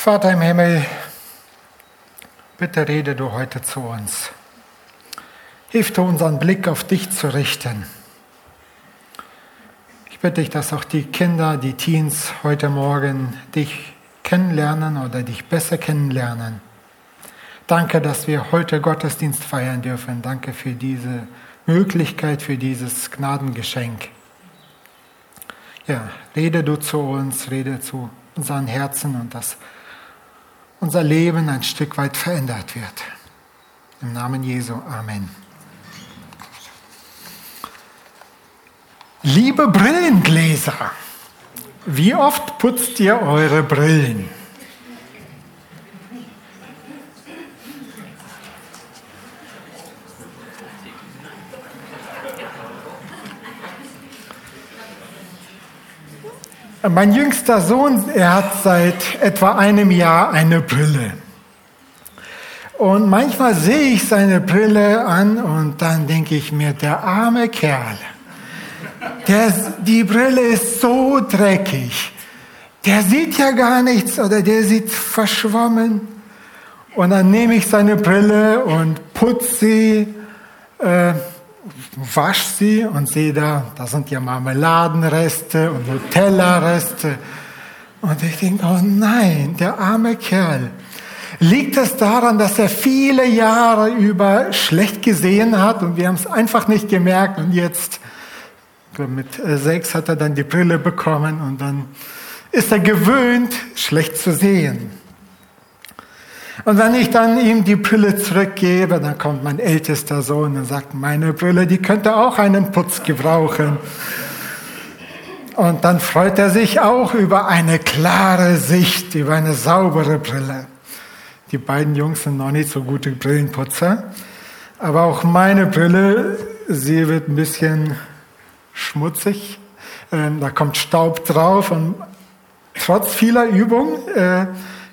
Vater im Himmel, bitte rede du heute zu uns. Hilf du unseren Blick auf dich zu richten. Ich bitte dich, dass auch die Kinder, die Teens heute Morgen dich kennenlernen oder dich besser kennenlernen. Danke, dass wir heute Gottesdienst feiern dürfen. Danke für diese Möglichkeit, für dieses Gnadengeschenk. Ja, rede du zu uns, rede zu unseren Herzen und das unser Leben ein Stück weit verändert wird. Im Namen Jesu. Amen. Liebe Brillengläser, wie oft putzt ihr eure Brillen? Mein jüngster Sohn, er hat seit etwa einem Jahr eine Brille. Und manchmal sehe ich seine Brille an und dann denke ich mir, der arme Kerl, der, die Brille ist so dreckig, der sieht ja gar nichts oder der sieht verschwommen. Und dann nehme ich seine Brille und putze sie. Äh, wasch sie und sehe da, da sind ja Marmeladenreste und Nutella-Reste. Und ich denke, oh nein, der arme Kerl. Liegt es daran, dass er viele Jahre über schlecht gesehen hat und wir haben es einfach nicht gemerkt und jetzt mit äh, sechs hat er dann die Brille bekommen und dann ist er gewöhnt, schlecht zu sehen. Und wenn ich dann ihm die Brille zurückgebe, dann kommt mein ältester Sohn und sagt, meine Brille, die könnte auch einen Putz gebrauchen. Und dann freut er sich auch über eine klare Sicht, über eine saubere Brille. Die beiden Jungs sind noch nicht so gute Brillenputzer. Aber auch meine Brille, sie wird ein bisschen schmutzig. Ähm, da kommt Staub drauf und trotz vieler Übung äh,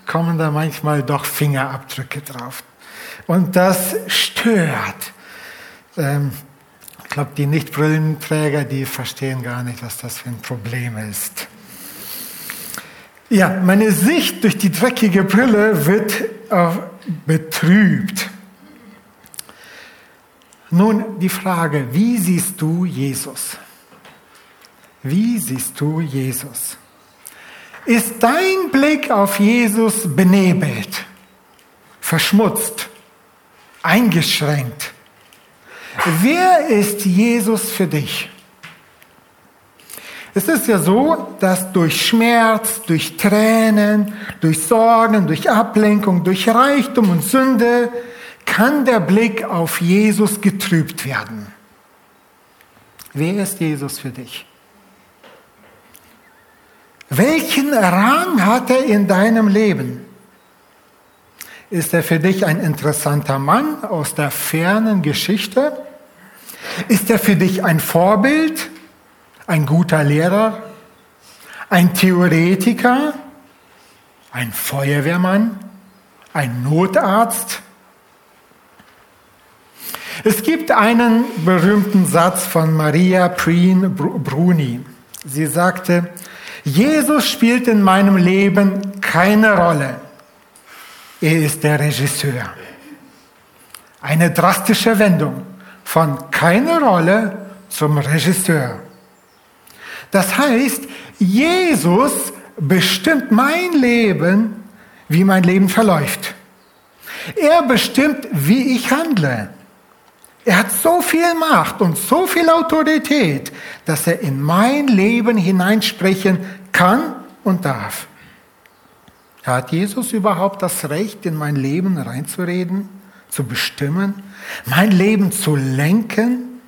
kommen da manchmal doch Fingerabdrücke drauf. Und das stört. Ähm, ich glaube, die Nicht-Brillenträger, die verstehen gar nicht, was das für ein Problem ist. Ja, meine Sicht durch die dreckige Brille wird äh, betrübt. Nun die Frage, wie siehst du Jesus? Wie siehst du Jesus? Ist dein Blick auf Jesus benebelt, verschmutzt, eingeschränkt? Wer ist Jesus für dich? Es ist ja so, dass durch Schmerz, durch Tränen, durch Sorgen, durch Ablenkung, durch Reichtum und Sünde kann der Blick auf Jesus getrübt werden. Wer ist Jesus für dich? Welchen Rang hat er in deinem Leben? Ist er für dich ein interessanter Mann aus der fernen Geschichte? Ist er für dich ein Vorbild, ein guter Lehrer, ein Theoretiker, ein Feuerwehrmann, ein Notarzt? Es gibt einen berühmten Satz von Maria Prien Bruni. Sie sagte, Jesus spielt in meinem Leben keine Rolle. Er ist der Regisseur. Eine drastische Wendung von keine Rolle zum Regisseur. Das heißt, Jesus bestimmt mein Leben, wie mein Leben verläuft. Er bestimmt, wie ich handle. Er hat so viel Macht und so viel Autorität, dass er in mein Leben hineinsprechen kann und darf. Hat Jesus überhaupt das Recht, in mein Leben reinzureden, zu bestimmen, mein Leben zu lenken?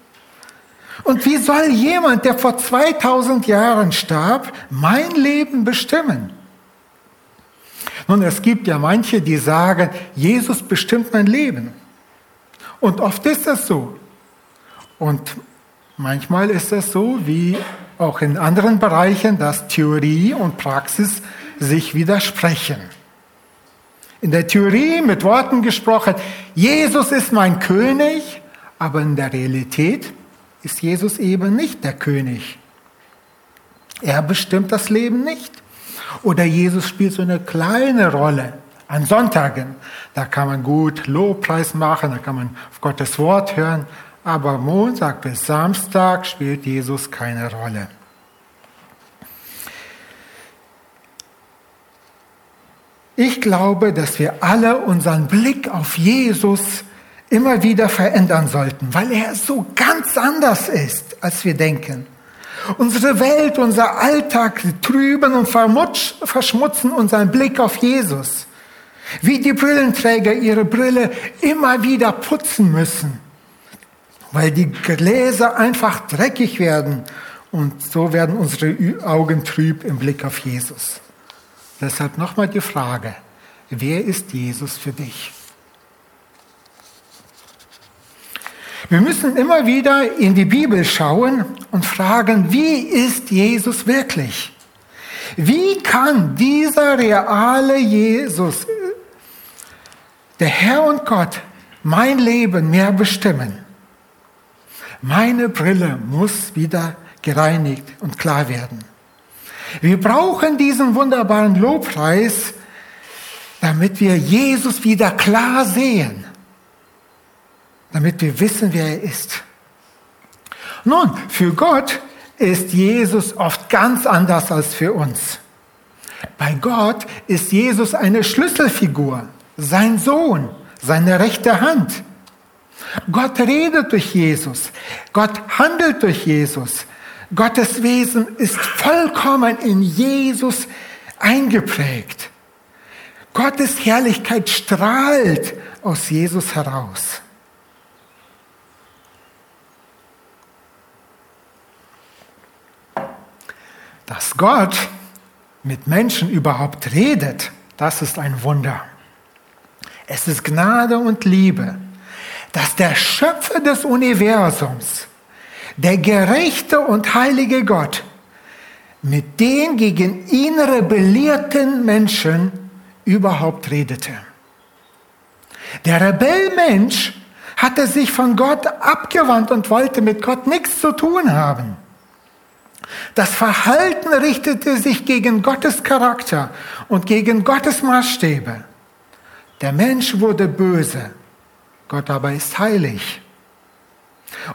Und wie soll jemand, der vor 2000 Jahren starb, mein Leben bestimmen? Nun, es gibt ja manche, die sagen, Jesus bestimmt mein Leben. Und oft ist das so. Und manchmal ist es so, wie auch in anderen Bereichen, dass Theorie und Praxis sich widersprechen. In der Theorie mit Worten gesprochen, Jesus ist mein König, aber in der Realität ist Jesus eben nicht der König. Er bestimmt das Leben nicht. Oder Jesus spielt so eine kleine Rolle an Sonntagen. Da kann man gut Lobpreis machen, da kann man auf Gottes Wort hören. Aber Montag bis Samstag spielt Jesus keine Rolle. Ich glaube, dass wir alle unseren Blick auf Jesus immer wieder verändern sollten, weil er so ganz anders ist, als wir denken. Unsere Welt, unser Alltag trüben und verschmutzen unseren Blick auf Jesus. Wie die Brillenträger ihre Brille immer wieder putzen müssen, weil die Gläser einfach dreckig werden und so werden unsere Augen trüb im Blick auf Jesus. Deshalb nochmal die Frage, wer ist Jesus für dich? Wir müssen immer wieder in die Bibel schauen und fragen, wie ist Jesus wirklich? Wie kann dieser reale Jesus, der Herr und Gott, mein Leben mehr bestimmen? Meine Brille muss wieder gereinigt und klar werden. Wir brauchen diesen wunderbaren Lobpreis, damit wir Jesus wieder klar sehen, damit wir wissen, wer er ist. Nun, für Gott ist Jesus oft ganz anders als für uns. Bei Gott ist Jesus eine Schlüsselfigur, sein Sohn, seine rechte Hand. Gott redet durch Jesus, Gott handelt durch Jesus, Gottes Wesen ist vollkommen in Jesus eingeprägt. Gottes Herrlichkeit strahlt aus Jesus heraus. Dass Gott mit Menschen überhaupt redet, das ist ein Wunder. Es ist Gnade und Liebe, dass der Schöpfer des Universums der gerechte und heilige Gott mit den gegen ihn rebellierten Menschen überhaupt redete. Der Rebellmensch hatte sich von Gott abgewandt und wollte mit Gott nichts zu tun haben. Das Verhalten richtete sich gegen Gottes Charakter und gegen Gottes Maßstäbe. Der Mensch wurde böse, Gott aber ist heilig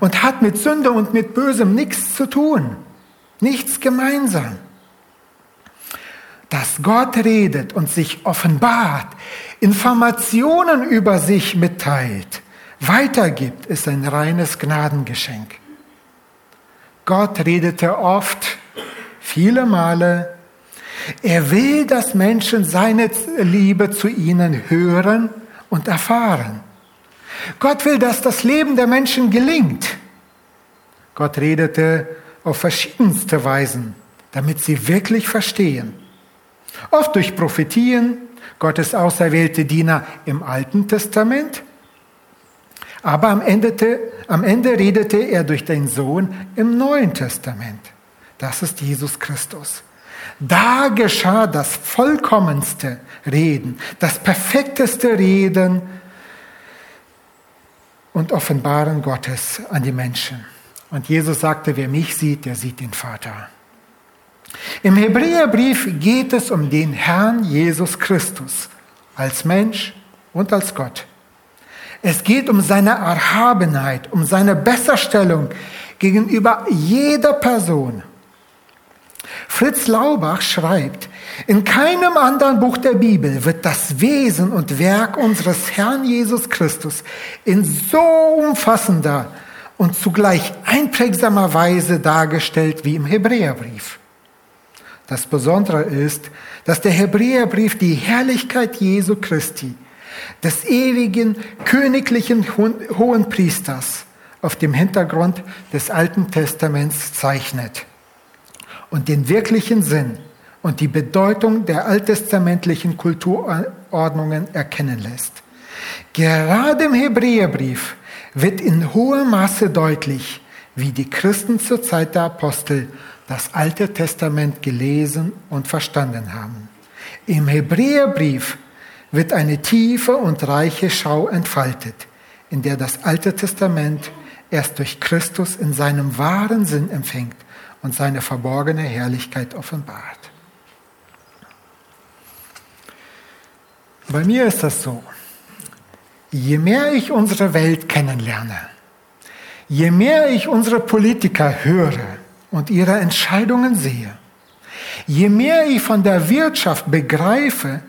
und hat mit Sünde und mit Bösem nichts zu tun, nichts gemeinsam. Dass Gott redet und sich offenbart, Informationen über sich mitteilt, weitergibt, ist ein reines Gnadengeschenk. Gott redete oft, viele Male. Er will, dass Menschen seine Liebe zu ihnen hören und erfahren. Gott will, dass das Leben der Menschen gelingt. Gott redete auf verschiedenste Weisen, damit sie wirklich verstehen. Oft durch Prophetien, Gottes auserwählte Diener im Alten Testament. Aber am Ende, am Ende redete er durch den Sohn im Neuen Testament. Das ist Jesus Christus. Da geschah das vollkommenste Reden, das perfekteste Reden und Offenbaren Gottes an die Menschen. Und Jesus sagte, wer mich sieht, der sieht den Vater. Im Hebräerbrief geht es um den Herrn Jesus Christus als Mensch und als Gott. Es geht um seine Erhabenheit, um seine Besserstellung gegenüber jeder Person. Fritz Laubach schreibt, in keinem anderen Buch der Bibel wird das Wesen und Werk unseres Herrn Jesus Christus in so umfassender und zugleich einprägsamer Weise dargestellt wie im Hebräerbrief. Das Besondere ist, dass der Hebräerbrief die Herrlichkeit Jesu Christi, des ewigen königlichen hohen Priesters, auf dem Hintergrund des Alten Testaments zeichnet und den wirklichen Sinn und die Bedeutung der alttestamentlichen Kulturordnungen erkennen lässt. Gerade im Hebräerbrief wird in hohem Maße deutlich, wie die Christen zur Zeit der Apostel das Alte Testament gelesen und verstanden haben. Im Hebräerbrief wird eine tiefe und reiche Schau entfaltet, in der das Alte Testament erst durch Christus in seinem wahren Sinn empfängt und seine verborgene Herrlichkeit offenbart. Bei mir ist das so. Je mehr ich unsere Welt kennenlerne, je mehr ich unsere Politiker höre und ihre Entscheidungen sehe, je mehr ich von der Wirtschaft begreife,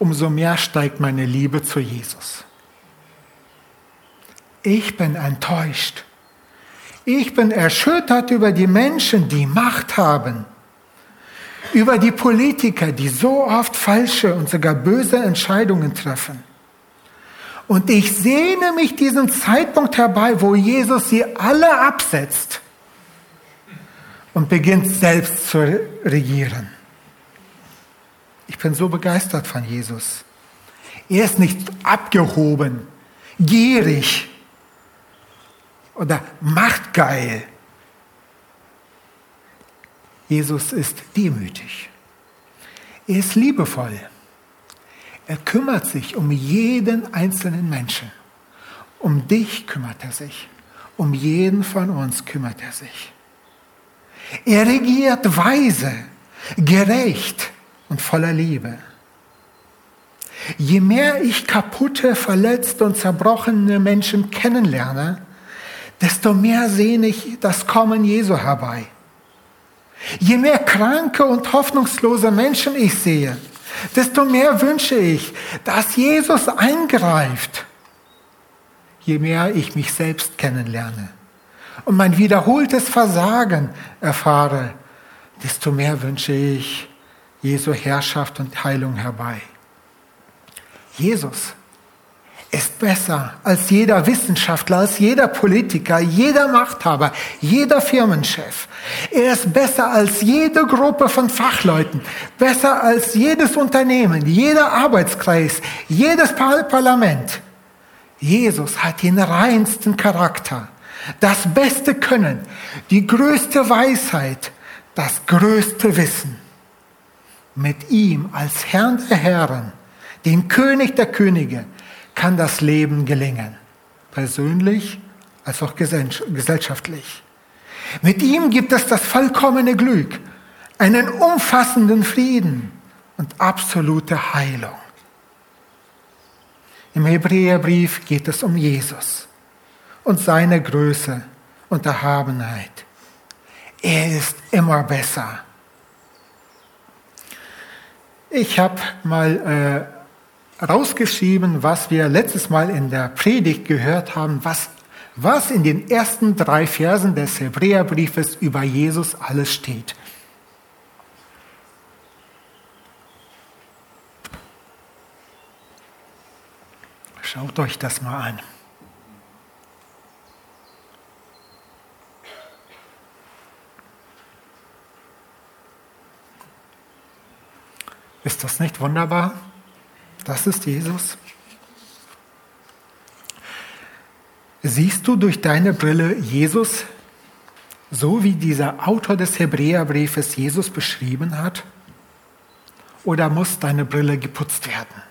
umso mehr steigt meine Liebe zu Jesus. Ich bin enttäuscht. Ich bin erschüttert über die Menschen, die Macht haben über die Politiker, die so oft falsche und sogar böse Entscheidungen treffen. Und ich sehne mich diesen Zeitpunkt herbei, wo Jesus sie alle absetzt und beginnt selbst zu regieren. Ich bin so begeistert von Jesus. Er ist nicht abgehoben, gierig oder machtgeil. Jesus ist demütig. Er ist liebevoll. Er kümmert sich um jeden einzelnen Menschen. Um dich kümmert er sich. Um jeden von uns kümmert er sich. Er regiert weise, gerecht und voller Liebe. Je mehr ich kaputte, verletzte und zerbrochene Menschen kennenlerne, desto mehr sehne ich das Kommen Jesu herbei. Je mehr kranke und hoffnungslose Menschen ich sehe, desto mehr wünsche ich, dass Jesus eingreift. Je mehr ich mich selbst kennenlerne und mein wiederholtes Versagen erfahre, desto mehr wünsche ich Jesu Herrschaft und Heilung herbei. Jesus ist besser als jeder Wissenschaftler, als jeder Politiker, jeder Machthaber, jeder Firmenchef. Er ist besser als jede Gruppe von Fachleuten, besser als jedes Unternehmen, jeder Arbeitskreis, jedes Parlament. Jesus hat den reinsten Charakter, das beste Können, die größte Weisheit, das größte Wissen. Mit ihm als Herrn der Herren, dem König der Könige, kann das Leben gelingen, persönlich als auch gesellschaftlich. Mit ihm gibt es das vollkommene Glück, einen umfassenden Frieden und absolute Heilung. Im Hebräerbrief geht es um Jesus und seine Größe und Erhabenheit. Er ist immer besser. Ich habe mal äh, rausgeschrieben, was wir letztes Mal in der Predigt gehört haben, was, was in den ersten drei Versen des Hebräerbriefes über Jesus alles steht. Schaut euch das mal an. Ist das nicht wunderbar? Das ist Jesus. Siehst du durch deine Brille Jesus, so wie dieser Autor des Hebräerbriefes Jesus beschrieben hat? Oder muss deine Brille geputzt werden?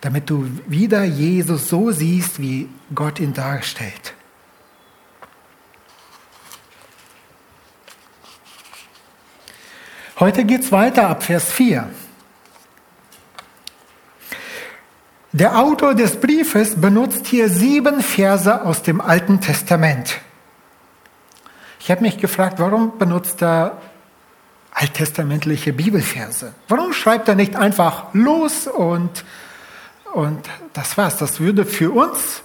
Damit du wieder Jesus so siehst, wie Gott ihn darstellt. Heute geht es weiter ab Vers 4. Der Autor des Briefes benutzt hier sieben Verse aus dem Alten Testament. Ich habe mich gefragt, warum benutzt er alttestamentliche Bibelverse? Warum schreibt er nicht einfach los und, und das war's? Das würde für uns,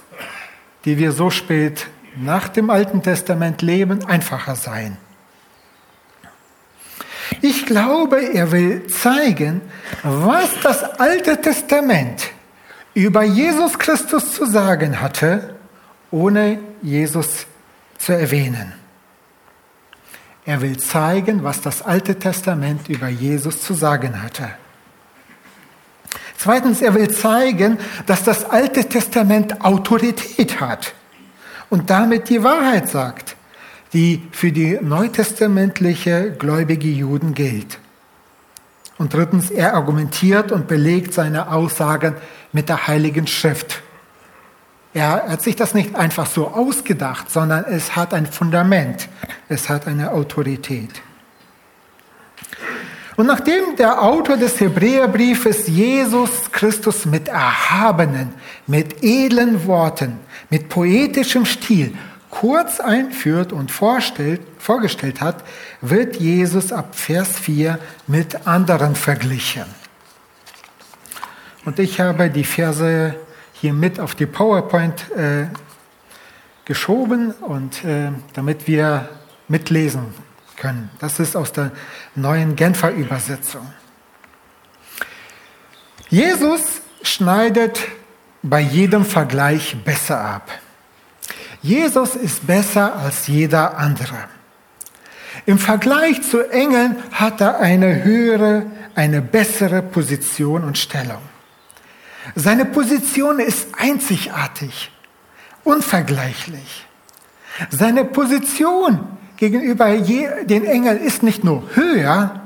die wir so spät nach dem Alten Testament leben, einfacher sein. Ich glaube, er will zeigen, was das Alte Testament über Jesus Christus zu sagen hatte, ohne Jesus zu erwähnen. Er will zeigen, was das Alte Testament über Jesus zu sagen hatte. Zweitens, er will zeigen, dass das Alte Testament Autorität hat und damit die Wahrheit sagt, die für die neutestamentliche gläubige Juden gilt. Und drittens, er argumentiert und belegt seine Aussagen mit der Heiligen Schrift. Er hat sich das nicht einfach so ausgedacht, sondern es hat ein Fundament, es hat eine Autorität. Und nachdem der Autor des Hebräerbriefes Jesus Christus mit erhabenen, mit edlen Worten, mit poetischem Stil kurz einführt und vorstellt, vorgestellt hat, wird Jesus ab Vers 4 mit anderen verglichen. Und ich habe die Verse hier mit auf die PowerPoint äh, geschoben und äh, damit wir mitlesen können. Das ist aus der neuen Genfer Übersetzung. Jesus schneidet bei jedem Vergleich besser ab. Jesus ist besser als jeder andere. Im Vergleich zu Engeln hat er eine höhere, eine bessere Position und Stellung. Seine Position ist einzigartig, unvergleichlich. Seine Position gegenüber den Engeln ist nicht nur höher,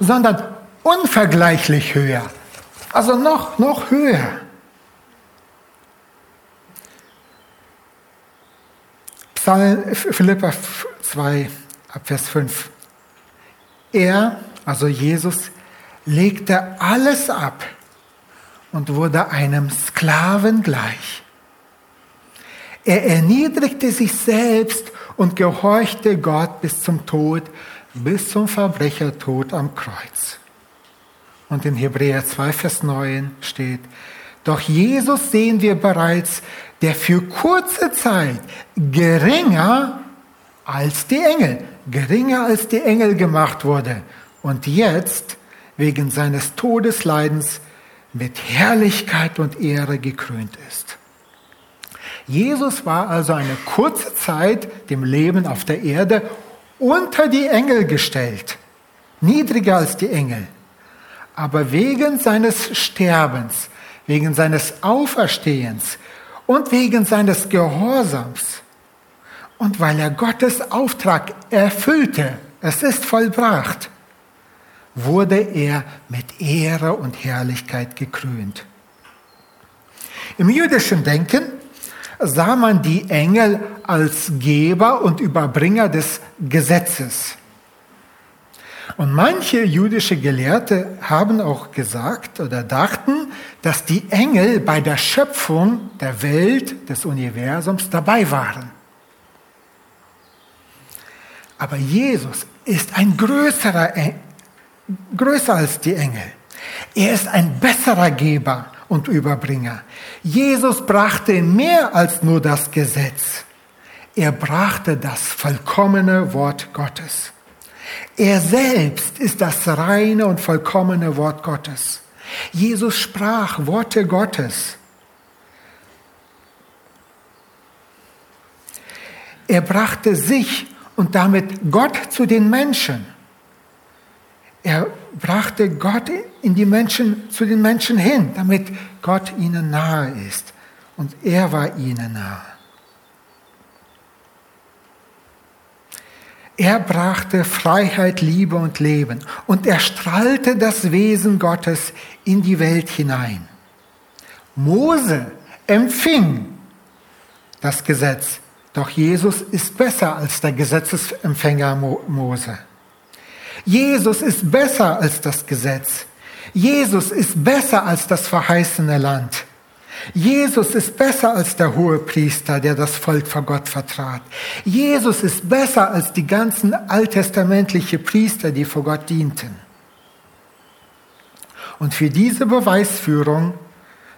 sondern unvergleichlich höher. Also noch, noch höher. Philippa 2, Vers 5. Er, also Jesus, legte alles ab und wurde einem Sklaven gleich. Er erniedrigte sich selbst und gehorchte Gott bis zum Tod, bis zum Verbrechertod am Kreuz. Und in Hebräer 2, Vers 9 steht, doch Jesus sehen wir bereits, der für kurze Zeit geringer als die Engel, geringer als die Engel gemacht wurde und jetzt wegen seines Todesleidens mit Herrlichkeit und Ehre gekrönt ist. Jesus war also eine kurze Zeit dem Leben auf der Erde unter die Engel gestellt, niedriger als die Engel. Aber wegen seines Sterbens, wegen seines Auferstehens und wegen seines Gehorsams und weil er Gottes Auftrag erfüllte, es ist vollbracht, wurde er mit Ehre und Herrlichkeit gekrönt. Im jüdischen Denken sah man die Engel als Geber und Überbringer des Gesetzes. Und manche jüdische Gelehrte haben auch gesagt oder dachten, dass die Engel bei der Schöpfung der Welt, des Universums dabei waren. Aber Jesus ist ein größerer, größer als die Engel. Er ist ein besserer Geber und Überbringer. Jesus brachte mehr als nur das Gesetz. Er brachte das vollkommene Wort Gottes. Er selbst ist das reine und vollkommene Wort Gottes. Jesus sprach Worte Gottes. Er brachte sich und damit Gott zu den Menschen. Er brachte Gott in die Menschen, zu den Menschen hin, damit Gott ihnen nahe ist. Und er war ihnen nahe. Er brachte Freiheit, Liebe und Leben und er strahlte das Wesen Gottes in die Welt hinein. Mose empfing das Gesetz, doch Jesus ist besser als der Gesetzesempfänger Mose. Jesus ist besser als das Gesetz. Jesus ist besser als das verheißene Land. Jesus ist besser als der hohe Priester, der das Volk vor Gott vertrat. Jesus ist besser als die ganzen alttestamentlichen Priester, die vor Gott dienten. Und für diese Beweisführung,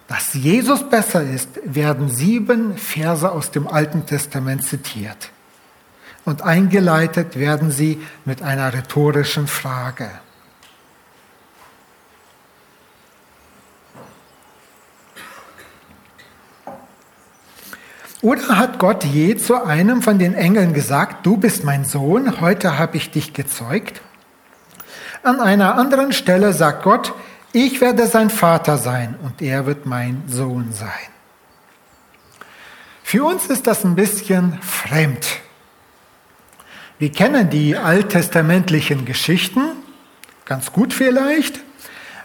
dass Jesus besser ist, werden sieben Verse aus dem Alten Testament zitiert und eingeleitet werden sie mit einer rhetorischen Frage. Oder hat Gott je zu einem von den Engeln gesagt, du bist mein Sohn, heute habe ich dich gezeugt? An einer anderen Stelle sagt Gott, ich werde sein Vater sein und er wird mein Sohn sein. Für uns ist das ein bisschen fremd. Wir kennen die alttestamentlichen Geschichten, ganz gut vielleicht,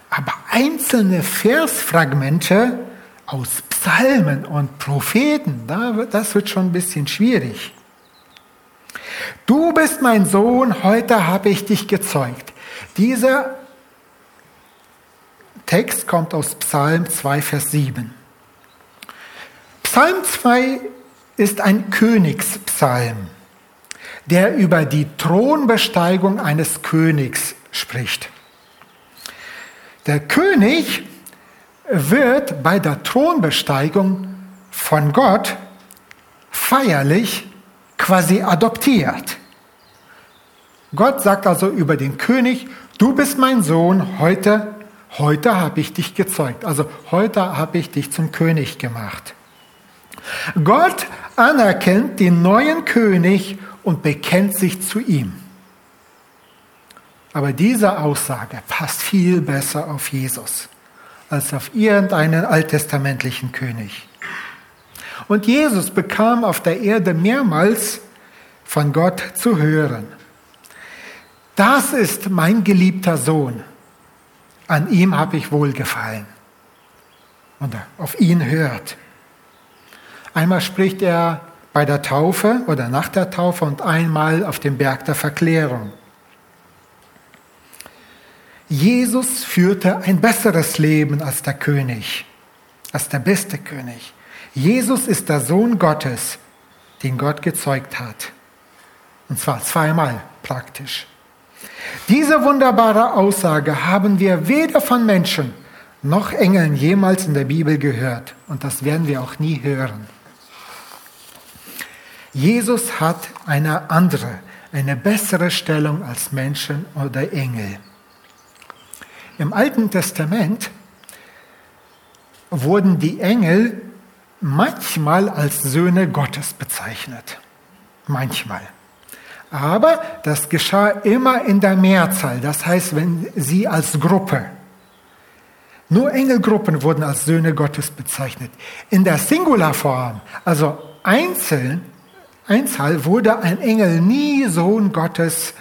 aber einzelne Versfragmente aus Psalmen und Propheten, das wird schon ein bisschen schwierig. Du bist mein Sohn, heute habe ich dich gezeugt. Diese Text kommt aus Psalm 2, Vers 7. Psalm 2 ist ein Königspsalm, der über die Thronbesteigung eines Königs spricht. Der König wird bei der Thronbesteigung von Gott feierlich quasi adoptiert. Gott sagt also über den König, du bist mein Sohn, heute, heute habe ich dich gezeugt. Also heute habe ich dich zum König gemacht. Gott anerkennt den neuen König und bekennt sich zu ihm. Aber diese Aussage passt viel besser auf Jesus als auf irgendeinen alttestamentlichen König. Und Jesus bekam auf der Erde mehrmals von Gott zu hören. Das ist mein geliebter Sohn. An ihm habe ich wohlgefallen. Und auf ihn hört. Einmal spricht er bei der Taufe oder nach der Taufe und einmal auf dem Berg der Verklärung. Jesus führte ein besseres Leben als der König, als der beste König. Jesus ist der Sohn Gottes, den Gott gezeugt hat. Und zwar zweimal praktisch. Diese wunderbare Aussage haben wir weder von Menschen noch Engeln jemals in der Bibel gehört. Und das werden wir auch nie hören. Jesus hat eine andere, eine bessere Stellung als Menschen oder Engel. Im Alten Testament wurden die Engel manchmal als Söhne Gottes bezeichnet. Manchmal. Aber das geschah immer in der Mehrzahl, das heißt, wenn sie als Gruppe. Nur Engelgruppen wurden als Söhne Gottes bezeichnet. In der Singularform, also einzeln, Einzahl, wurde ein Engel nie Sohn Gottes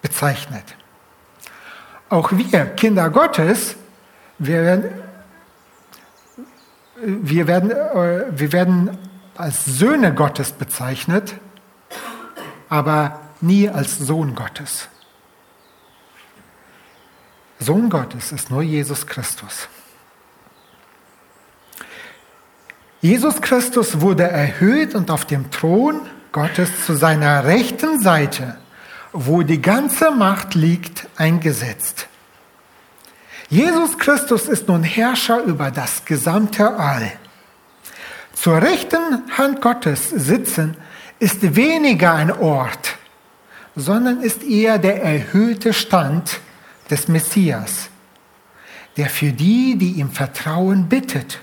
bezeichnet. Auch wir, Kinder Gottes, wir werden, wir werden, äh, wir werden als Söhne Gottes bezeichnet, aber nie als Sohn Gottes. Sohn Gottes ist nur Jesus Christus. Jesus Christus wurde erhöht und auf dem Thron Gottes zu seiner rechten Seite wo die ganze Macht liegt, eingesetzt. Jesus Christus ist nun Herrscher über das gesamte All. Zur rechten Hand Gottes sitzen ist weniger ein Ort, sondern ist eher der erhöhte Stand des Messias, der für die, die ihm vertrauen, bittet.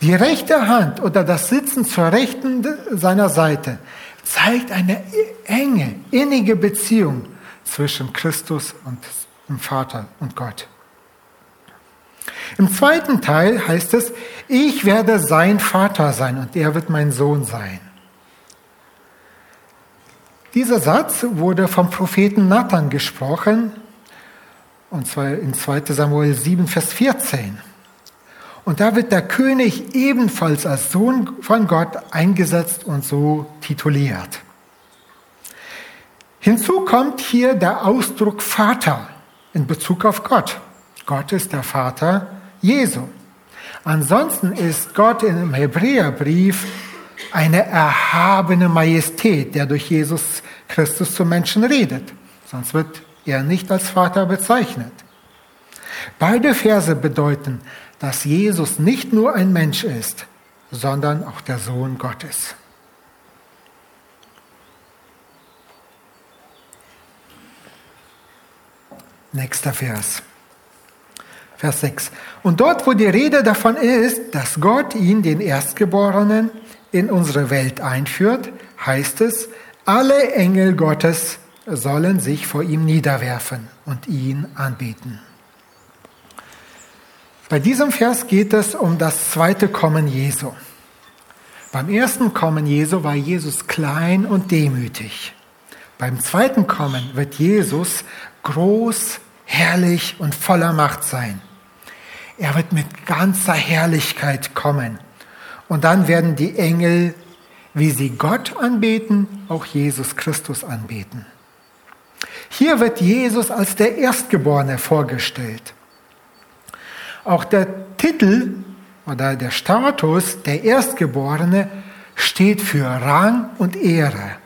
Die rechte Hand oder das Sitzen zur rechten seiner Seite zeigt eine enge, innige Beziehung zwischen Christus und dem Vater und Gott. Im zweiten Teil heißt es, ich werde sein Vater sein und er wird mein Sohn sein. Dieser Satz wurde vom Propheten Nathan gesprochen, und zwar in 2 Samuel 7, Vers 14. Und da wird der König ebenfalls als Sohn von Gott eingesetzt und so tituliert. Hinzu kommt hier der Ausdruck Vater in Bezug auf Gott. Gott ist der Vater Jesu. Ansonsten ist Gott im Hebräerbrief eine erhabene Majestät, der durch Jesus Christus zu Menschen redet. Sonst wird er nicht als Vater bezeichnet. Beide Verse bedeuten, dass Jesus nicht nur ein Mensch ist, sondern auch der Sohn Gottes. Nächster Vers. Vers 6. Und dort, wo die Rede davon ist, dass Gott ihn, den Erstgeborenen, in unsere Welt einführt, heißt es, alle Engel Gottes sollen sich vor ihm niederwerfen und ihn anbeten. Bei diesem Vers geht es um das zweite Kommen Jesu. Beim ersten Kommen Jesu war Jesus klein und demütig. Beim zweiten Kommen wird Jesus groß, herrlich und voller Macht sein. Er wird mit ganzer Herrlichkeit kommen. Und dann werden die Engel, wie sie Gott anbeten, auch Jesus Christus anbeten. Hier wird Jesus als der Erstgeborene vorgestellt. Auch der Titel oder der Status der Erstgeborene steht für Rang und Ehre.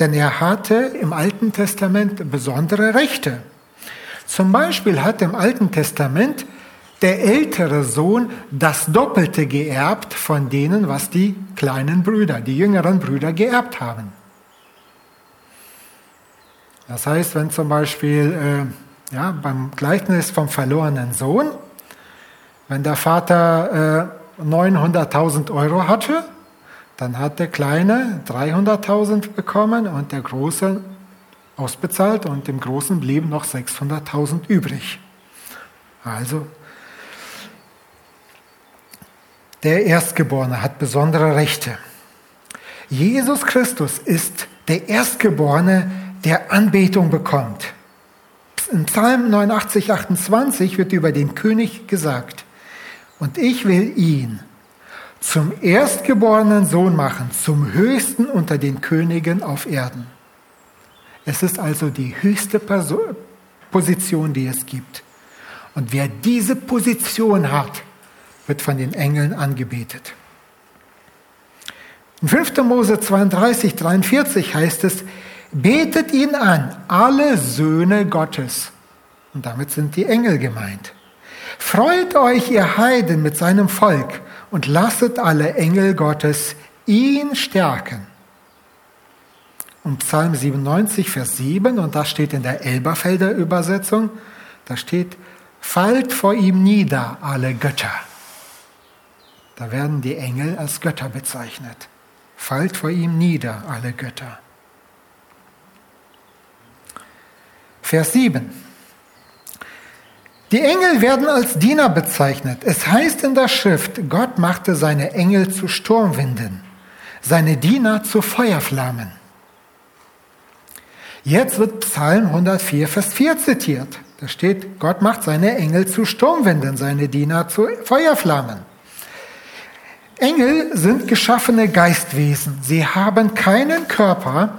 Denn er hatte im Alten Testament besondere Rechte. Zum Beispiel hat im Alten Testament der ältere Sohn das Doppelte geerbt von denen, was die kleinen Brüder, die jüngeren Brüder geerbt haben. Das heißt, wenn zum Beispiel äh, ja, beim Gleichnis vom verlorenen Sohn, wenn der Vater äh, 900.000 Euro hatte, dann hat der Kleine 300.000 bekommen und der Große ausbezahlt und dem Großen blieben noch 600.000 übrig. Also der Erstgeborene hat besondere Rechte. Jesus Christus ist der Erstgeborene, der Anbetung bekommt. In Psalm 89, 28 wird über den König gesagt, und ich will ihn zum erstgeborenen Sohn machen, zum höchsten unter den Königen auf Erden. Es ist also die höchste Position, die es gibt. Und wer diese Position hat, wird von den Engeln angebetet. In 5. Mose 32, 43 heißt es, betet ihn an, alle Söhne Gottes. Und damit sind die Engel gemeint. Freut euch, ihr Heiden, mit seinem Volk und lasset alle Engel Gottes ihn stärken. Und Psalm 97, Vers 7, und das steht in der Elberfelder Übersetzung, da steht, fallt vor ihm nieder alle Götter. Da werden die Engel als Götter bezeichnet. Fallt vor ihm nieder alle Götter. Vers 7. Die Engel werden als Diener bezeichnet. Es heißt in der Schrift, Gott machte seine Engel zu Sturmwinden, seine Diener zu Feuerflammen. Jetzt wird Psalm 104, Vers 4 zitiert. Da steht, Gott macht seine Engel zu Sturmwinden, seine Diener zu Feuerflammen. Engel sind geschaffene Geistwesen. Sie haben keinen Körper,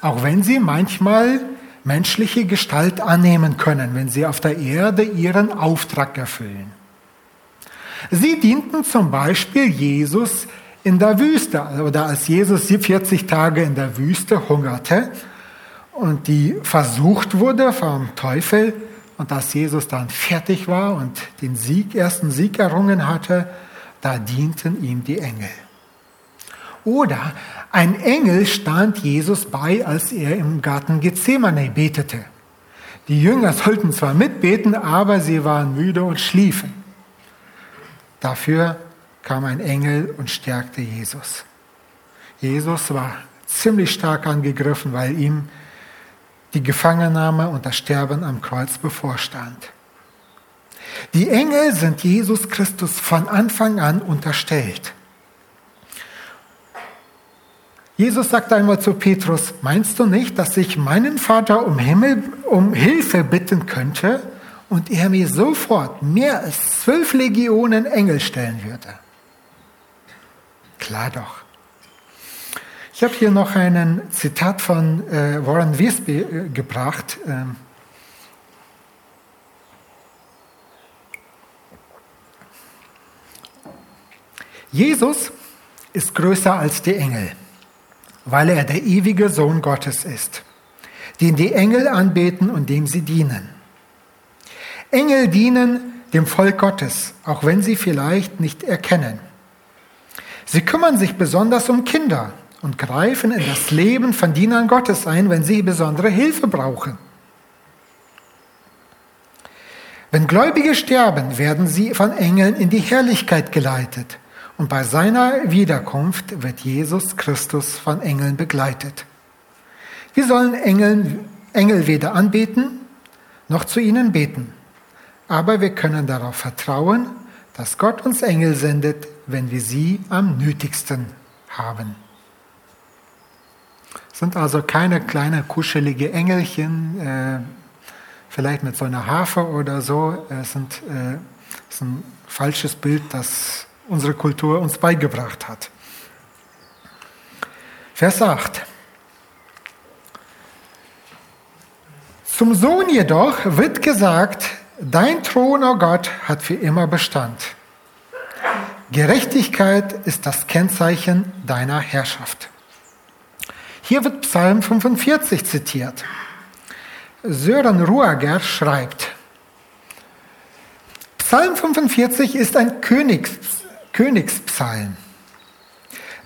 auch wenn sie manchmal menschliche Gestalt annehmen können, wenn sie auf der Erde ihren Auftrag erfüllen. Sie dienten zum Beispiel Jesus in der Wüste oder als Jesus 40 Tage in der Wüste hungerte und die versucht wurde vom Teufel und als Jesus dann fertig war und den Sieg, ersten Sieg errungen hatte, da dienten ihm die Engel. Oder ein Engel stand Jesus bei, als er im Garten Gethsemane betete. Die Jünger sollten zwar mitbeten, aber sie waren müde und schliefen. Dafür kam ein Engel und stärkte Jesus. Jesus war ziemlich stark angegriffen, weil ihm die Gefangennahme und das Sterben am Kreuz bevorstand. Die Engel sind Jesus Christus von Anfang an unterstellt. Jesus sagt einmal zu Petrus, meinst du nicht, dass ich meinen Vater um, Himmel, um Hilfe bitten könnte und er mir sofort mehr als zwölf Legionen Engel stellen würde? Klar doch. Ich habe hier noch ein Zitat von äh, Warren Wiesby äh, gebracht. Ähm, Jesus ist größer als die Engel weil er der ewige Sohn Gottes ist, den die Engel anbeten und dem sie dienen. Engel dienen dem Volk Gottes, auch wenn sie vielleicht nicht erkennen. Sie kümmern sich besonders um Kinder und greifen in das Leben von Dienern Gottes ein, wenn sie besondere Hilfe brauchen. Wenn Gläubige sterben, werden sie von Engeln in die Herrlichkeit geleitet. Und bei seiner Wiederkunft wird Jesus Christus von Engeln begleitet. Wir sollen Engel, Engel weder anbeten noch zu ihnen beten. Aber wir können darauf vertrauen, dass Gott uns Engel sendet, wenn wir sie am nötigsten haben. Es sind also keine kleinen kuschelige Engelchen, äh, vielleicht mit so einer Harfe oder so. Es, sind, äh, es ist ein falsches Bild, das unsere Kultur uns beigebracht hat. Vers 8. Zum Sohn jedoch wird gesagt, dein Thron, o oh Gott, hat für immer Bestand. Gerechtigkeit ist das Kennzeichen deiner Herrschaft. Hier wird Psalm 45 zitiert. Sören Ruager schreibt, Psalm 45 ist ein Königs, Königspsalm.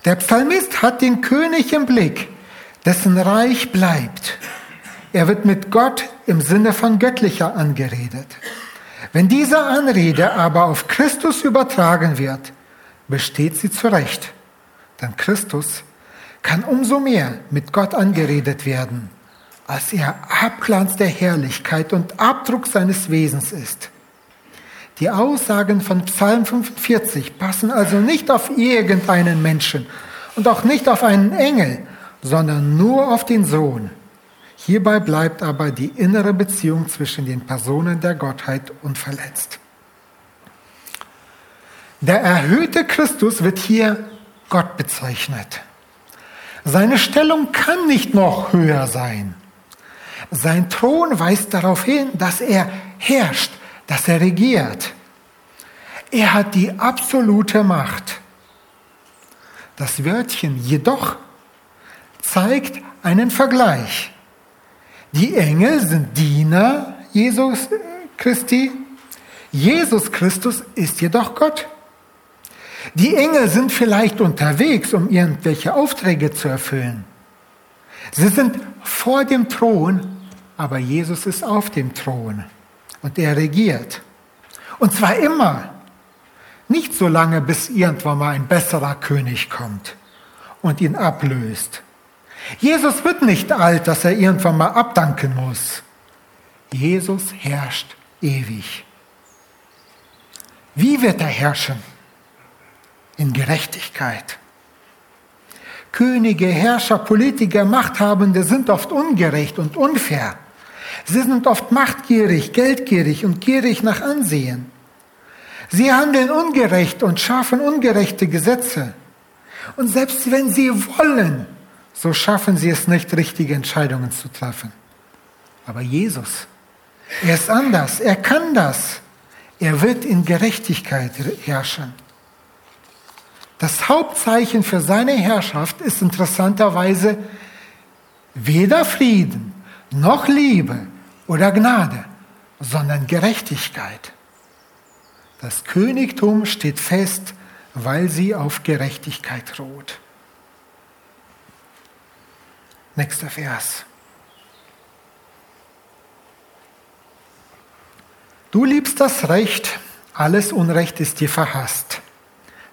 Der Psalmist hat den König im Blick, dessen Reich bleibt. Er wird mit Gott im Sinne von göttlicher angeredet. Wenn diese Anrede aber auf Christus übertragen wird, besteht sie zurecht. Denn Christus kann umso mehr mit Gott angeredet werden, als er Abglanz der Herrlichkeit und Abdruck seines Wesens ist. Die Aussagen von Psalm 45 passen also nicht auf irgendeinen Menschen und auch nicht auf einen Engel, sondern nur auf den Sohn. Hierbei bleibt aber die innere Beziehung zwischen den Personen der Gottheit unverletzt. Der erhöhte Christus wird hier Gott bezeichnet. Seine Stellung kann nicht noch höher sein. Sein Thron weist darauf hin, dass er herrscht, dass er regiert. Er hat die absolute Macht. Das Wörtchen jedoch zeigt einen Vergleich. Die Engel sind Diener Jesus Christi. Jesus Christus ist jedoch Gott. Die Engel sind vielleicht unterwegs, um irgendwelche Aufträge zu erfüllen. Sie sind vor dem Thron, aber Jesus ist auf dem Thron und er regiert. Und zwar immer. Nicht so lange, bis irgendwann mal ein besserer König kommt und ihn ablöst. Jesus wird nicht alt, dass er irgendwann mal abdanken muss. Jesus herrscht ewig. Wie wird er herrschen? In Gerechtigkeit. Könige, Herrscher, Politiker, Machthabende sind oft ungerecht und unfair. Sie sind oft machtgierig, geldgierig und gierig nach Ansehen. Sie handeln ungerecht und schaffen ungerechte Gesetze. Und selbst wenn sie wollen, so schaffen sie es nicht, richtige Entscheidungen zu treffen. Aber Jesus, er ist anders, er kann das. Er wird in Gerechtigkeit herrschen. Das Hauptzeichen für seine Herrschaft ist interessanterweise weder Frieden noch Liebe oder Gnade, sondern Gerechtigkeit. Das Königtum steht fest, weil sie auf Gerechtigkeit ruht. Nächster Vers. Du liebst das Recht, alles Unrecht ist dir verhasst.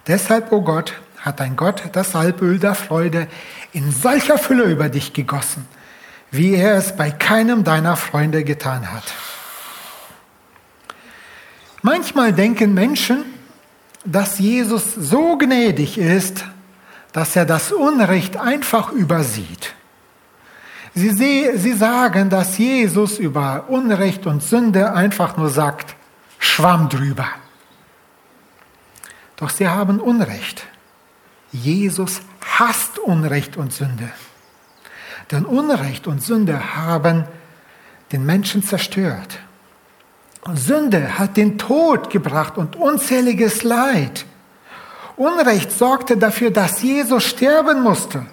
Deshalb, o oh Gott, hat dein Gott das Salböl der Freude in solcher Fülle über dich gegossen, wie er es bei keinem deiner Freunde getan hat. Manchmal denken Menschen, dass Jesus so gnädig ist, dass er das Unrecht einfach übersieht. Sie, sie sagen, dass Jesus über Unrecht und Sünde einfach nur sagt, Schwamm drüber. Doch sie haben Unrecht. Jesus hasst Unrecht und Sünde. Denn Unrecht und Sünde haben den Menschen zerstört. Und Sünde hat den Tod gebracht und unzähliges Leid. Unrecht sorgte dafür, dass Jesus sterben musste.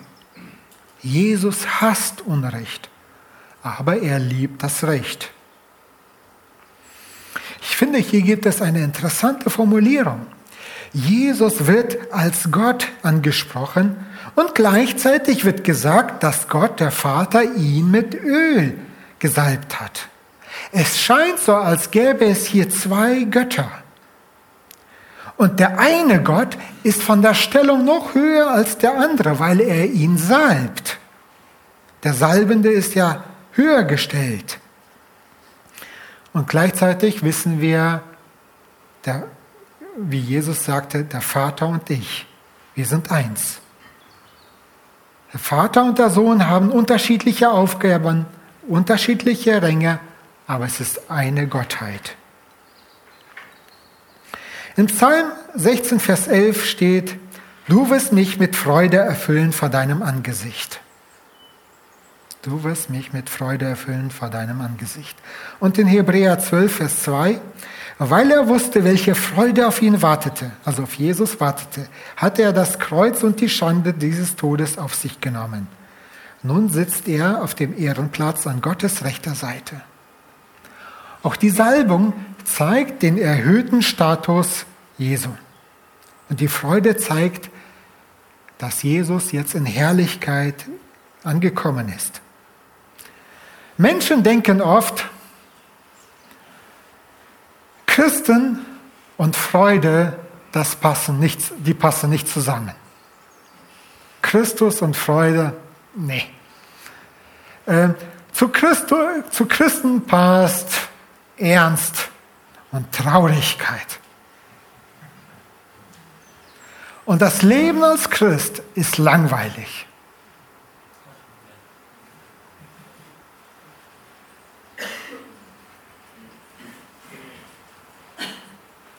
Jesus hasst Unrecht, aber er liebt das Recht. Ich finde, hier gibt es eine interessante Formulierung. Jesus wird als Gott angesprochen und gleichzeitig wird gesagt, dass Gott, der Vater, ihn mit Öl gesalbt hat. Es scheint so, als gäbe es hier zwei Götter. Und der eine Gott ist von der Stellung noch höher als der andere, weil er ihn salbt. Der Salbende ist ja höher gestellt. Und gleichzeitig wissen wir, der, wie Jesus sagte, der Vater und ich, wir sind eins. Der Vater und der Sohn haben unterschiedliche Aufgaben, unterschiedliche Ränge, aber es ist eine Gottheit. In Psalm 16, Vers 11 steht, du wirst mich mit Freude erfüllen vor deinem Angesicht. Du wirst mich mit Freude erfüllen vor deinem Angesicht. Und in Hebräer 12, Vers 2, weil er wusste, welche Freude auf ihn wartete, also auf Jesus wartete, hatte er das Kreuz und die Schande dieses Todes auf sich genommen. Nun sitzt er auf dem Ehrenplatz an Gottes rechter Seite. Auch die Salbung zeigt den erhöhten Status Jesu. Und die Freude zeigt, dass Jesus jetzt in Herrlichkeit angekommen ist. Menschen denken oft, Christen und Freude, das passen nicht, die passen nicht zusammen. Christus und Freude, nee. Äh, zu, Christo, zu Christen passt Ernst und Traurigkeit. Und das Leben als Christ ist langweilig.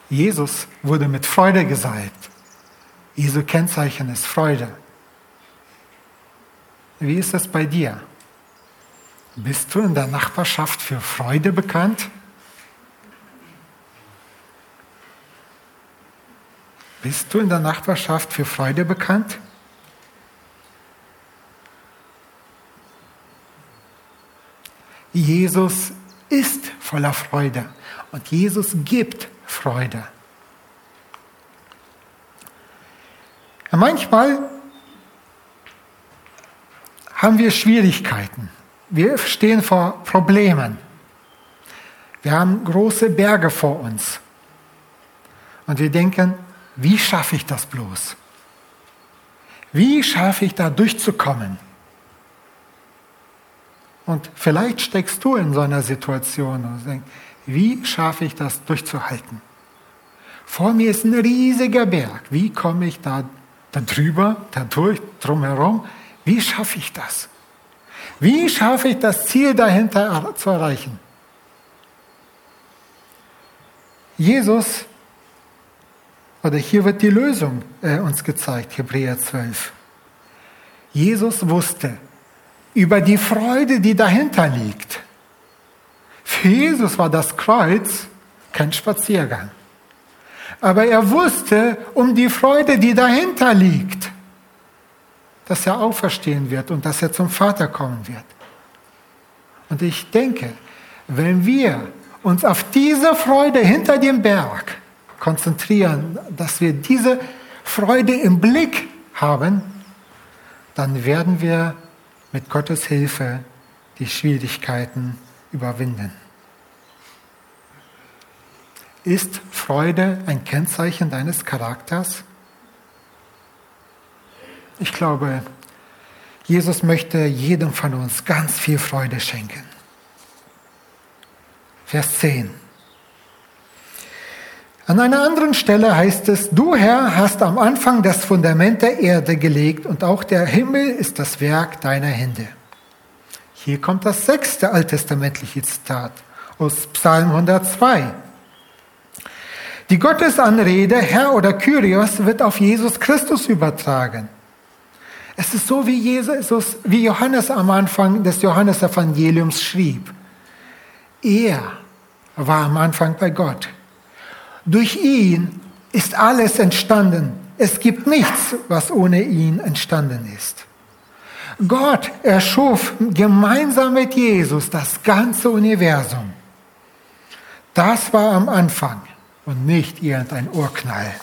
Jesus wurde mit Freude gesalbt. Jesu Kennzeichen ist Freude. Wie ist es bei dir? Bist du in der Nachbarschaft für Freude bekannt? Bist du in der Nachbarschaft für Freude bekannt? Jesus ist voller Freude und Jesus gibt Freude. Manchmal haben wir Schwierigkeiten. Wir stehen vor Problemen. Wir haben große Berge vor uns. Und wir denken, wie schaffe ich das bloß? Wie schaffe ich da durchzukommen? Und vielleicht steckst du in so einer Situation und denkst, wie schaffe ich das durchzuhalten? Vor mir ist ein riesiger Berg. Wie komme ich da, da drüber, da durch, drumherum? Wie schaffe ich das? Wie schaffe ich das Ziel dahinter zu erreichen? Jesus, oder hier wird die Lösung äh, uns gezeigt, Hebräer 12. Jesus wusste über die Freude, die dahinter liegt. Für Jesus war das Kreuz kein Spaziergang. Aber er wusste um die Freude, die dahinter liegt, dass er auferstehen wird und dass er zum Vater kommen wird. Und ich denke, wenn wir uns auf diese Freude hinter dem Berg konzentrieren, dass wir diese Freude im Blick haben, dann werden wir mit Gottes Hilfe die Schwierigkeiten überwinden. Ist Freude ein Kennzeichen deines Charakters? Ich glaube, Jesus möchte jedem von uns ganz viel Freude schenken. Vers 10. An einer anderen Stelle heißt es, du Herr hast am Anfang das Fundament der Erde gelegt und auch der Himmel ist das Werk deiner Hände. Hier kommt das sechste alttestamentliche Zitat aus Psalm 102. Die Gottesanrede Herr oder Kyrios wird auf Jesus Christus übertragen. Es ist so, wie, Jesus, wie Johannes am Anfang des Johannesevangeliums schrieb. Er war am Anfang bei Gott. Durch ihn ist alles entstanden. Es gibt nichts, was ohne ihn entstanden ist. Gott erschuf gemeinsam mit Jesus das ganze Universum. Das war am Anfang und nicht irgendein Urknall.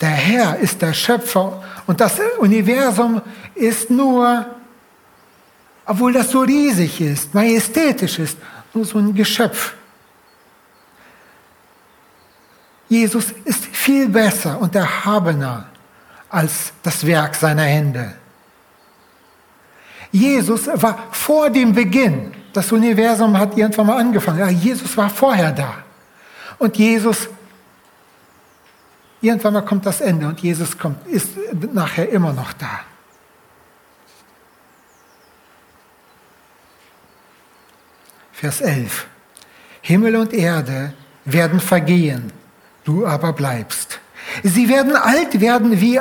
Der Herr ist der Schöpfer und das Universum ist nur, obwohl das so riesig ist, majestätisch ist, nur so ein Geschöpf. Jesus ist viel besser und erhabener als das Werk seiner Hände. Jesus war vor dem Beginn. Das Universum hat irgendwann mal angefangen. Ja, Jesus war vorher da. Und Jesus, irgendwann mal kommt das Ende und Jesus kommt, ist nachher immer noch da. Vers 11. Himmel und Erde werden vergehen, du aber bleibst. Sie werden alt werden wie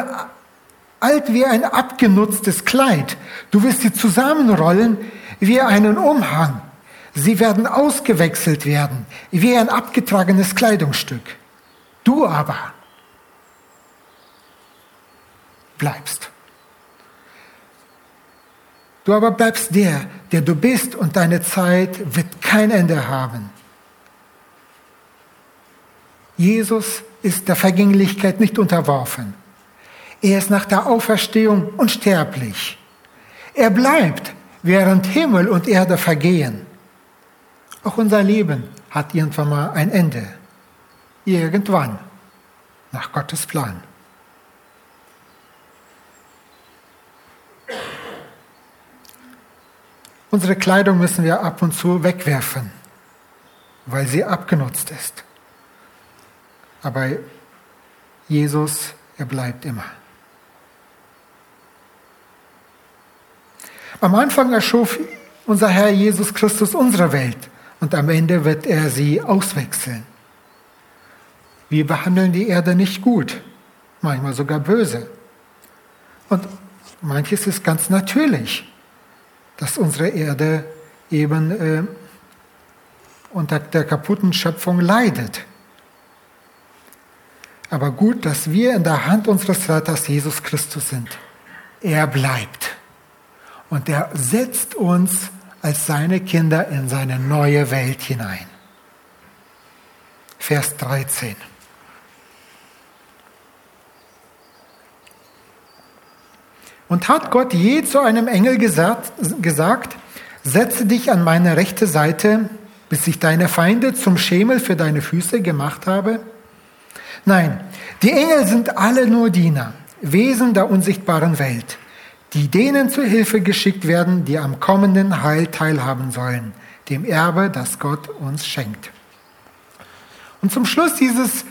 alt wie ein abgenutztes Kleid. Du wirst sie zusammenrollen wie einen Umhang. Sie werden ausgewechselt werden wie ein abgetragenes Kleidungsstück. Du aber bleibst. Du aber bleibst der, der du bist und deine Zeit wird kein Ende haben. Jesus ist der Vergänglichkeit nicht unterworfen. Er ist nach der Auferstehung unsterblich. Er bleibt, während Himmel und Erde vergehen. Auch unser Leben hat irgendwann mal ein Ende. Irgendwann. Nach Gottes Plan. Unsere Kleidung müssen wir ab und zu wegwerfen, weil sie abgenutzt ist. Aber Jesus, er bleibt immer. Am Anfang erschuf unser Herr Jesus Christus unsere Welt und am Ende wird er sie auswechseln. Wir behandeln die Erde nicht gut, manchmal sogar böse. Und manches ist ganz natürlich, dass unsere Erde eben äh, unter der kaputten Schöpfung leidet. Aber gut, dass wir in der Hand unseres Retters Jesus Christus sind. Er bleibt. Und er setzt uns als seine Kinder in seine neue Welt hinein. Vers 13. Und hat Gott je zu einem Engel gesagt, gesagt, setze dich an meine rechte Seite, bis ich deine Feinde zum Schemel für deine Füße gemacht habe? Nein, die Engel sind alle nur Diener, Wesen der unsichtbaren Welt die denen zu Hilfe geschickt werden, die am kommenden Heil teilhaben sollen, dem Erbe, das Gott uns schenkt. Und zum Schluss dieses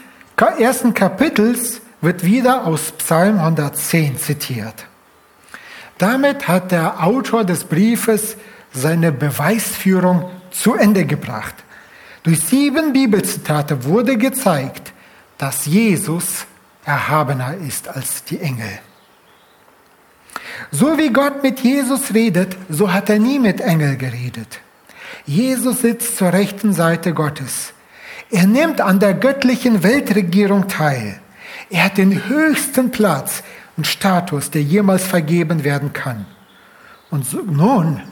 ersten Kapitels wird wieder aus Psalm 110 zitiert. Damit hat der Autor des Briefes seine Beweisführung zu Ende gebracht. Durch sieben Bibelzitate wurde gezeigt, dass Jesus erhabener ist als die Engel. So wie Gott mit Jesus redet, so hat er nie mit Engel geredet. Jesus sitzt zur rechten Seite Gottes. Er nimmt an der göttlichen Weltregierung teil. Er hat den höchsten Platz und Status, der jemals vergeben werden kann. Und so, nun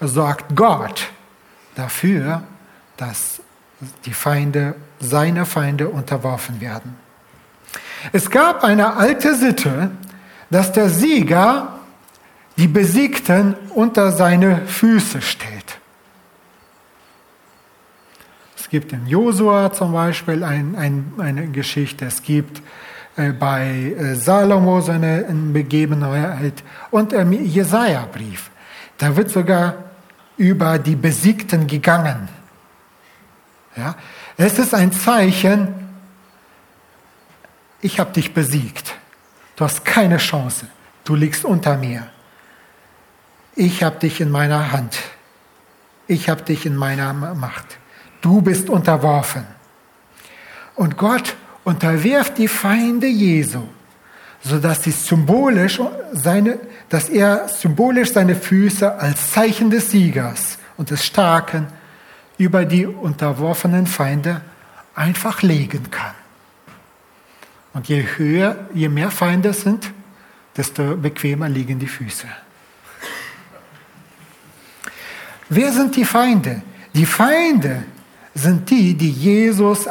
sorgt Gott dafür, dass die Feinde, seine Feinde unterworfen werden. Es gab eine alte Sitte, dass der Sieger die Besiegten unter seine Füße stellt. Es gibt in Josua zum Beispiel ein, ein, eine Geschichte, es gibt äh, bei äh, Salomo so eine, eine Begebenheit und im Jesaja-Brief. Da wird sogar über die Besiegten gegangen. Ja? Es ist ein Zeichen, ich habe dich besiegt. Du hast keine Chance. Du liegst unter mir. Ich habe dich in meiner Hand. Ich habe dich in meiner Macht. Du bist unterworfen. Und Gott unterwirft die Feinde Jesu, sodass sie symbolisch seine, dass er symbolisch seine Füße als Zeichen des Siegers und des Starken über die unterworfenen Feinde einfach legen kann. Und je höher, je mehr Feinde sind, desto bequemer liegen die Füße. Wer sind die Feinde? Die Feinde sind die, die Jesus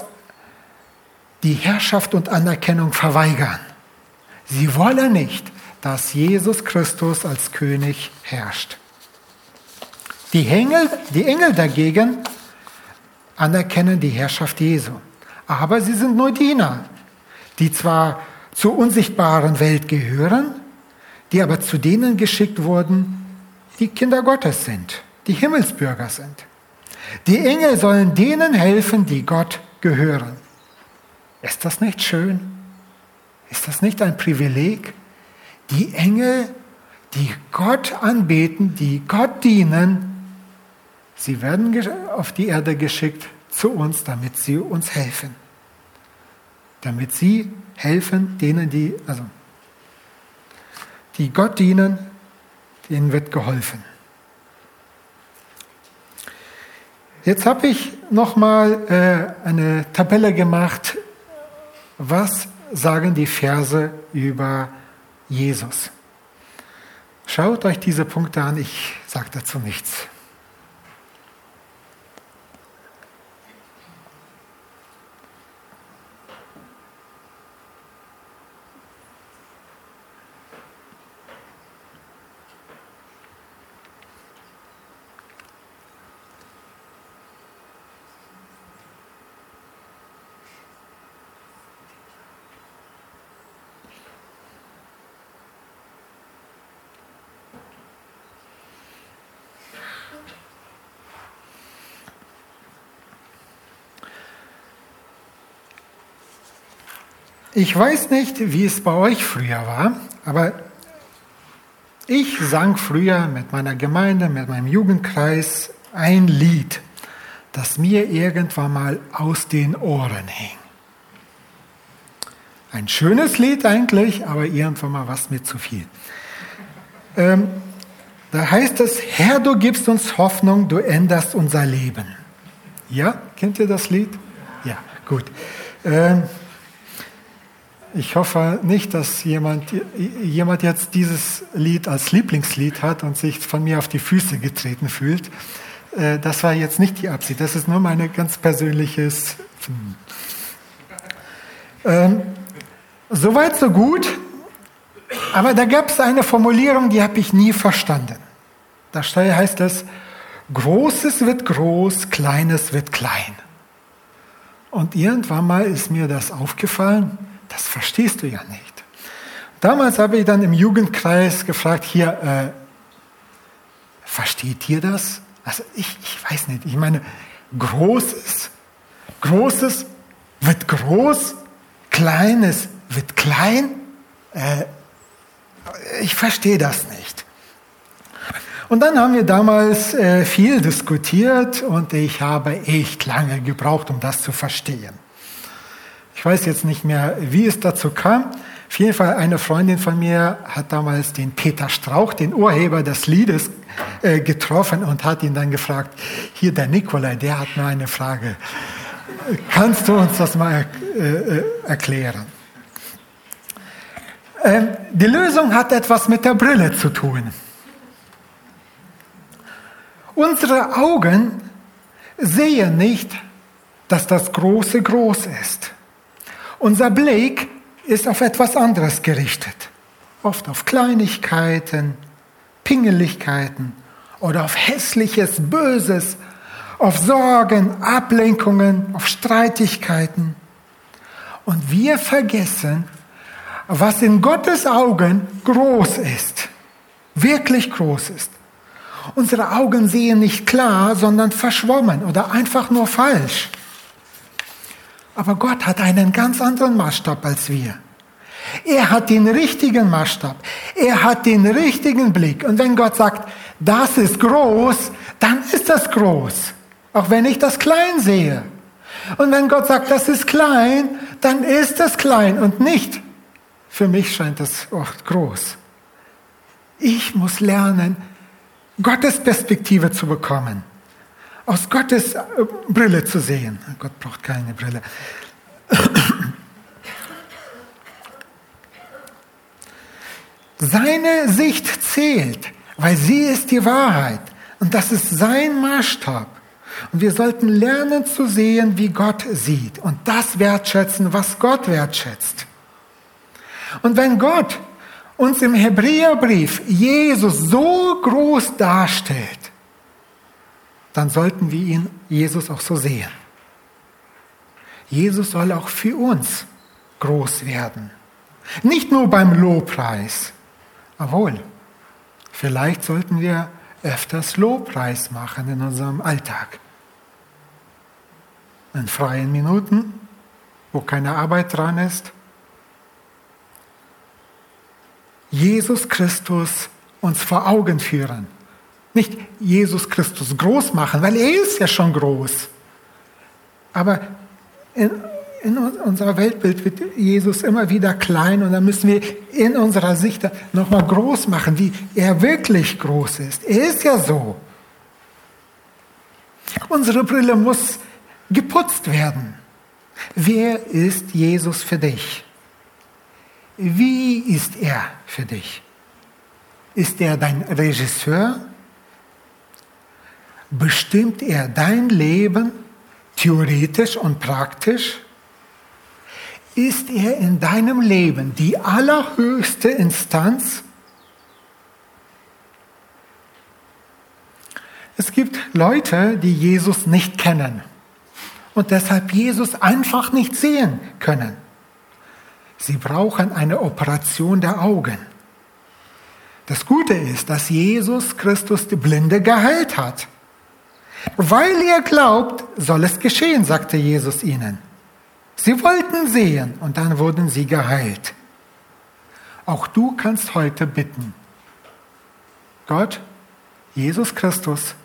die Herrschaft und Anerkennung verweigern. Sie wollen nicht, dass Jesus Christus als König herrscht. Die Engel, die Engel dagegen anerkennen die Herrschaft Jesu. Aber sie sind nur Diener die zwar zur unsichtbaren Welt gehören, die aber zu denen geschickt wurden, die Kinder Gottes sind, die Himmelsbürger sind. Die Engel sollen denen helfen, die Gott gehören. Ist das nicht schön? Ist das nicht ein Privileg? Die Engel, die Gott anbeten, die Gott dienen, sie werden auf die Erde geschickt zu uns, damit sie uns helfen damit sie helfen denen, die, also die Gott dienen, denen wird geholfen. Jetzt habe ich nochmal äh, eine Tabelle gemacht, was sagen die Verse über Jesus. Schaut euch diese Punkte an, ich sage dazu nichts. Ich weiß nicht, wie es bei euch früher war, aber ich sang früher mit meiner Gemeinde, mit meinem Jugendkreis ein Lied, das mir irgendwann mal aus den Ohren hing. Ein schönes Lied eigentlich, aber irgendwann mal was mir zu viel. Ähm, da heißt es, Herr, du gibst uns Hoffnung, du änderst unser Leben. Ja, kennt ihr das Lied? Ja, gut. Ähm, ich hoffe nicht, dass jemand, jemand jetzt dieses Lied als Lieblingslied hat und sich von mir auf die Füße getreten fühlt. Äh, das war jetzt nicht die Absicht. Das ist nur mein ganz persönliches. Ähm, Soweit, so gut. Aber da gab es eine Formulierung, die habe ich nie verstanden. Da heißt es, Großes wird groß, Kleines wird klein. Und irgendwann mal ist mir das aufgefallen das verstehst du ja nicht. Damals habe ich dann im Jugendkreis gefragt, hier, äh, versteht ihr das? Also ich, ich weiß nicht, ich meine, Großes, Großes wird groß, Kleines wird klein. Äh, ich verstehe das nicht. Und dann haben wir damals äh, viel diskutiert und ich habe echt lange gebraucht, um das zu verstehen. Ich weiß jetzt nicht mehr, wie es dazu kam. Auf jeden Fall eine Freundin von mir hat damals den Peter Strauch, den Urheber des Liedes, äh, getroffen und hat ihn dann gefragt, hier der Nikolai, der hat nur eine Frage. Kannst du uns das mal äh, äh, erklären? Ähm, die Lösung hat etwas mit der Brille zu tun. Unsere Augen sehen nicht, dass das Große groß ist. Unser Blick ist auf etwas anderes gerichtet. Oft auf Kleinigkeiten, Pingeligkeiten oder auf hässliches, Böses, auf Sorgen, Ablenkungen, auf Streitigkeiten. Und wir vergessen, was in Gottes Augen groß ist, wirklich groß ist. Unsere Augen sehen nicht klar, sondern verschwommen oder einfach nur falsch. Aber Gott hat einen ganz anderen Maßstab als wir. Er hat den richtigen Maßstab. Er hat den richtigen Blick. Und wenn Gott sagt, das ist groß, dann ist das groß. Auch wenn ich das klein sehe. Und wenn Gott sagt, das ist klein, dann ist das klein und nicht. Für mich scheint das oft groß. Ich muss lernen, Gottes Perspektive zu bekommen aus Gottes äh, Brille zu sehen. Gott braucht keine Brille. Seine Sicht zählt, weil sie ist die Wahrheit. Und das ist sein Maßstab. Und wir sollten lernen zu sehen, wie Gott sieht. Und das wertschätzen, was Gott wertschätzt. Und wenn Gott uns im Hebräerbrief Jesus so groß darstellt, dann sollten wir ihn, Jesus, auch so sehen. Jesus soll auch für uns groß werden. Nicht nur beim Lobpreis. Obwohl, vielleicht sollten wir öfters Lobpreis machen in unserem Alltag. In freien Minuten, wo keine Arbeit dran ist. Jesus Christus uns vor Augen führen nicht Jesus Christus groß machen, weil er ist ja schon groß. Aber in, in unserer Weltbild wird Jesus immer wieder klein und dann müssen wir in unserer Sicht nochmal groß machen, wie er wirklich groß ist. Er ist ja so. Unsere Brille muss geputzt werden. Wer ist Jesus für dich? Wie ist er für dich? Ist er dein Regisseur? Bestimmt er dein Leben theoretisch und praktisch? Ist er in deinem Leben die allerhöchste Instanz? Es gibt Leute, die Jesus nicht kennen und deshalb Jesus einfach nicht sehen können. Sie brauchen eine Operation der Augen. Das Gute ist, dass Jesus Christus die Blinde geheilt hat. Weil ihr glaubt, soll es geschehen, sagte Jesus ihnen. Sie wollten sehen und dann wurden sie geheilt. Auch du kannst heute bitten. Gott, Jesus Christus,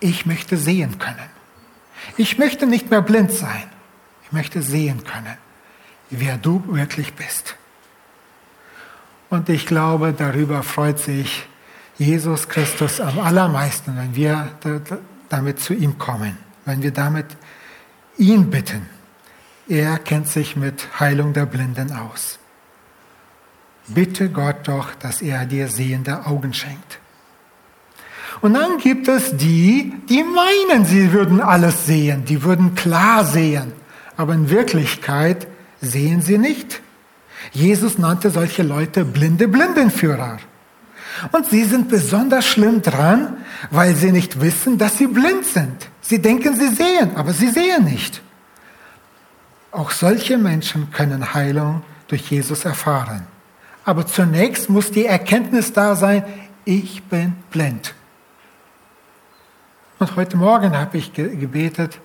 ich möchte sehen können. Ich möchte nicht mehr blind sein. Ich möchte sehen können, wer du wirklich bist. Und ich glaube, darüber freut sich Jesus Christus am allermeisten, wenn wir damit zu ihm kommen, wenn wir damit ihn bitten. Er kennt sich mit Heilung der Blinden aus. Bitte Gott doch, dass er dir sehende Augen schenkt. Und dann gibt es die, die meinen, sie würden alles sehen, die würden klar sehen, aber in Wirklichkeit sehen sie nicht. Jesus nannte solche Leute blinde Blindenführer. Und sie sind besonders schlimm dran, weil sie nicht wissen, dass sie blind sind. Sie denken, sie sehen, aber sie sehen nicht. Auch solche Menschen können Heilung durch Jesus erfahren. Aber zunächst muss die Erkenntnis da sein, ich bin blind. Und heute Morgen habe ich gebetet,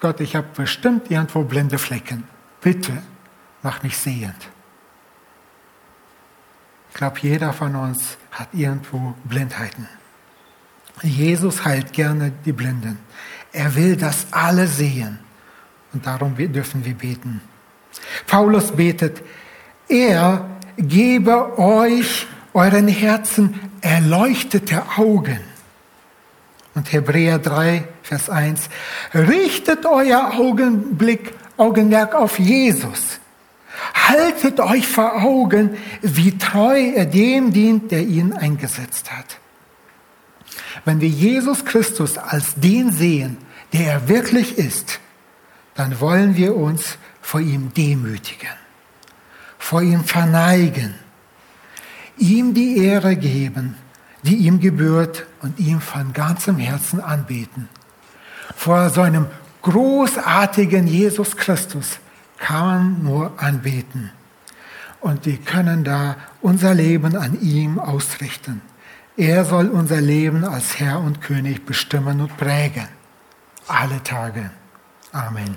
Gott, ich habe bestimmt irgendwo blinde Flecken. Bitte mach mich sehend. Ich glaube, jeder von uns hat irgendwo Blindheiten. Jesus heilt gerne die Blinden. Er will, dass alle sehen. Und darum dürfen wir beten. Paulus betet, er gebe euch euren Herzen erleuchtete Augen. Und Hebräer 3, Vers 1, richtet euer Augenblick, Augenmerk auf Jesus. Haltet euch vor Augen, wie treu er dem dient, der ihn eingesetzt hat. Wenn wir Jesus Christus als den sehen, der er wirklich ist, dann wollen wir uns vor ihm demütigen, vor ihm verneigen, ihm die Ehre geben, die ihm gebührt und ihm von ganzem Herzen anbeten. Vor so einem großartigen Jesus Christus kann man nur anbeten. Und wir können da unser Leben an ihm ausrichten. Er soll unser Leben als Herr und König bestimmen und prägen. Alle Tage. Amen.